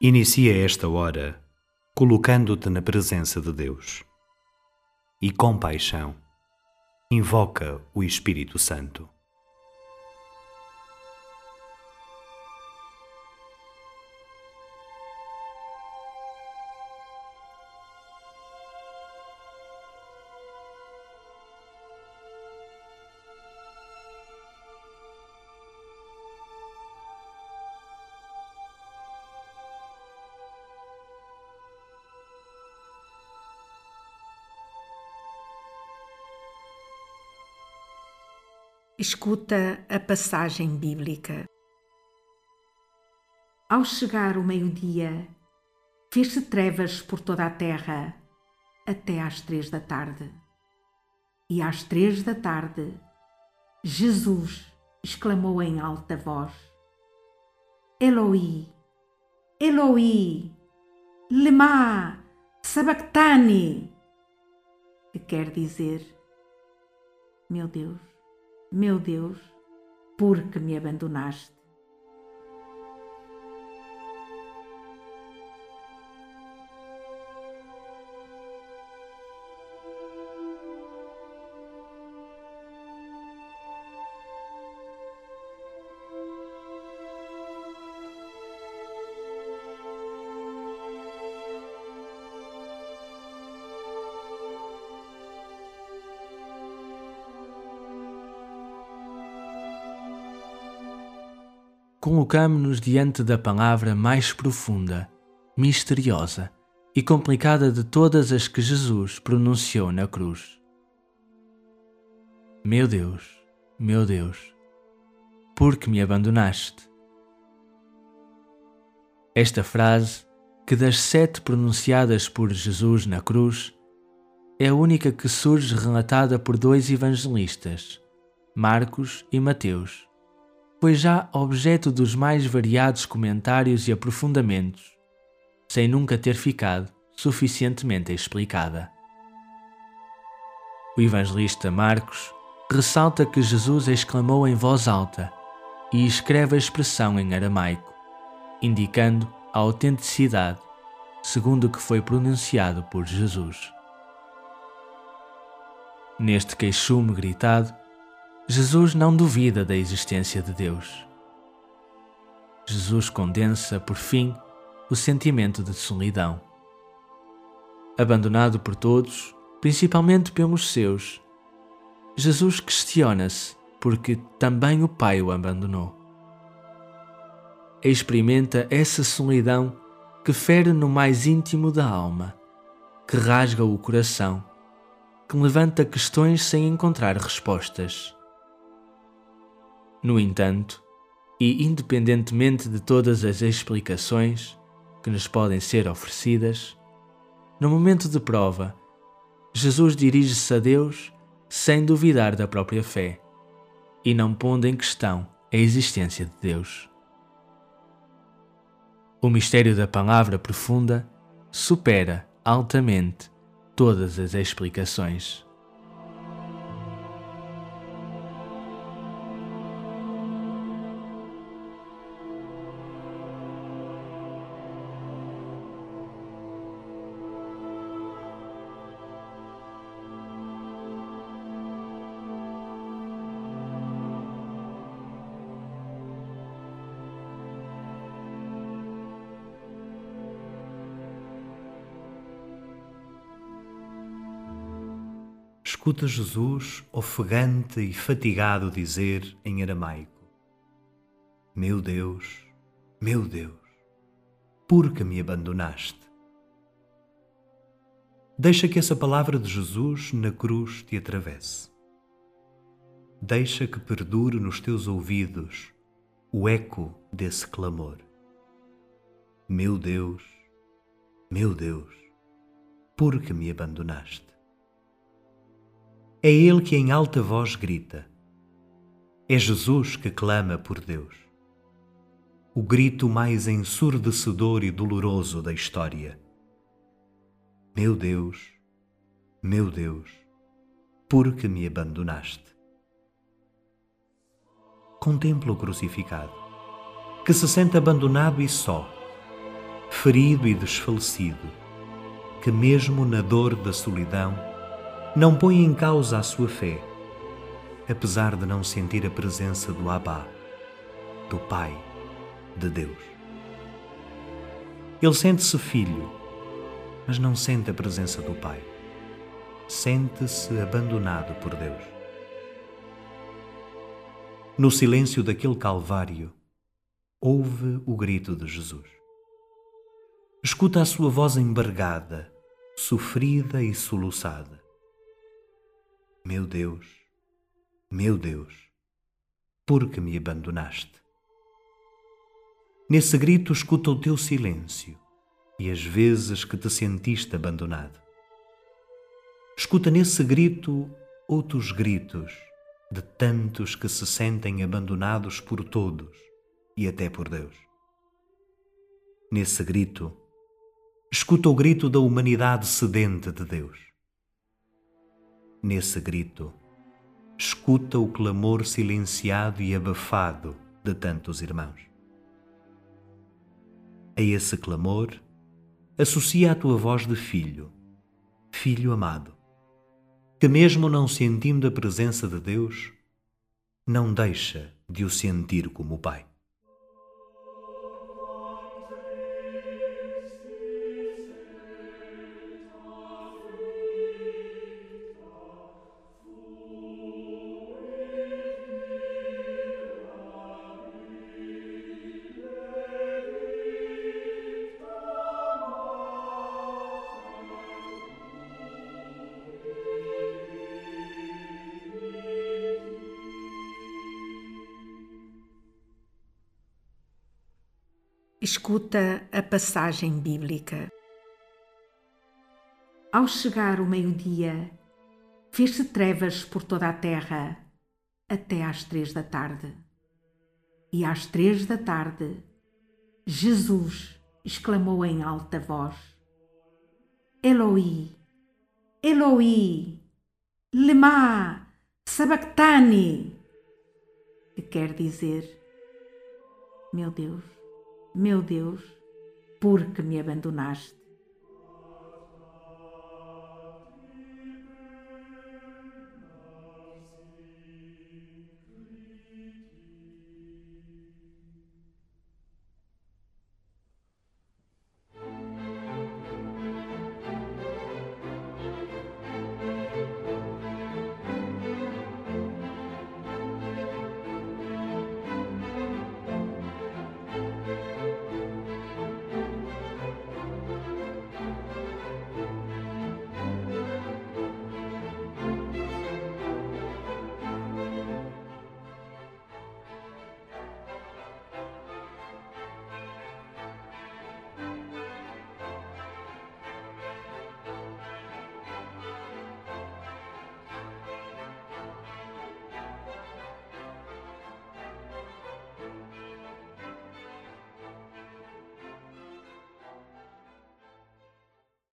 Inicia esta hora colocando-te na presença de Deus e, com paixão, invoca o Espírito Santo. Escuta a passagem bíblica. Ao chegar o meio-dia, fez-se trevas por toda a terra até às três da tarde. E às três da tarde, Jesus exclamou em alta voz: Eloi, Eloi, lema sabactani, que quer dizer: Meu Deus meu Deus, por que me abandonaste? Colocamo-nos diante da palavra mais profunda, misteriosa e complicada de todas as que Jesus pronunciou na cruz. Meu Deus, meu Deus, por que me abandonaste? Esta frase, que das sete pronunciadas por Jesus na cruz, é a única que surge relatada por dois evangelistas, Marcos e Mateus foi já objeto dos mais variados comentários e aprofundamentos, sem nunca ter ficado suficientemente explicada. O evangelista Marcos ressalta que Jesus exclamou em voz alta e escreve a expressão em aramaico, indicando a autenticidade, segundo o que foi pronunciado por Jesus. Neste queixume gritado, Jesus não duvida da existência de Deus. Jesus condensa, por fim, o sentimento de solidão. Abandonado por todos, principalmente pelos seus, Jesus questiona-se porque também o Pai o abandonou. Experimenta essa solidão que fere no mais íntimo da alma, que rasga o coração, que levanta questões sem encontrar respostas no entanto, e independentemente de todas as explicações que nos podem ser oferecidas, no momento de prova, Jesus dirige-se a Deus sem duvidar da própria fé e não pondo em questão a existência de Deus. O mistério da palavra profunda supera altamente todas as explicações. Escuta Jesus, ofegante e fatigado, dizer em aramaico: Meu Deus, meu Deus, por que me abandonaste? Deixa que essa palavra de Jesus na cruz te atravesse. Deixa que perdure nos teus ouvidos o eco desse clamor. Meu Deus, meu Deus, por que me abandonaste? É ele que em alta voz grita. É Jesus que clama por Deus. O grito mais ensurdecedor e doloroso da história. Meu Deus, meu Deus, por que me abandonaste? Contempla o crucificado, que se sente abandonado e só, ferido e desfalecido, que, mesmo na dor da solidão, não põe em causa a sua fé, apesar de não sentir a presença do Abá, do Pai, de Deus. Ele sente-se filho, mas não sente a presença do Pai. Sente-se abandonado por Deus. No silêncio daquele Calvário, ouve o grito de Jesus. Escuta a sua voz embargada, sofrida e soluçada. Meu Deus, meu Deus, por que me abandonaste? Nesse grito escuta o teu silêncio e as vezes que te sentiste abandonado. Escuta nesse grito outros gritos de tantos que se sentem abandonados por todos e até por Deus. Nesse grito, escuta o grito da humanidade sedente de Deus. Nesse grito, escuta o clamor silenciado e abafado de tantos irmãos. A esse clamor, associa a tua voz de filho, filho amado, que mesmo não sentindo a presença de Deus, não deixa de o sentir como Pai. Escuta a passagem bíblica. Ao chegar o meio-dia, fez-se trevas por toda a terra até às três da tarde. E às três da tarde, Jesus exclamou em alta voz: Eloi, Eloi, lema sabactani, que quer dizer: Meu Deus meu Deus, por que me abandonaste?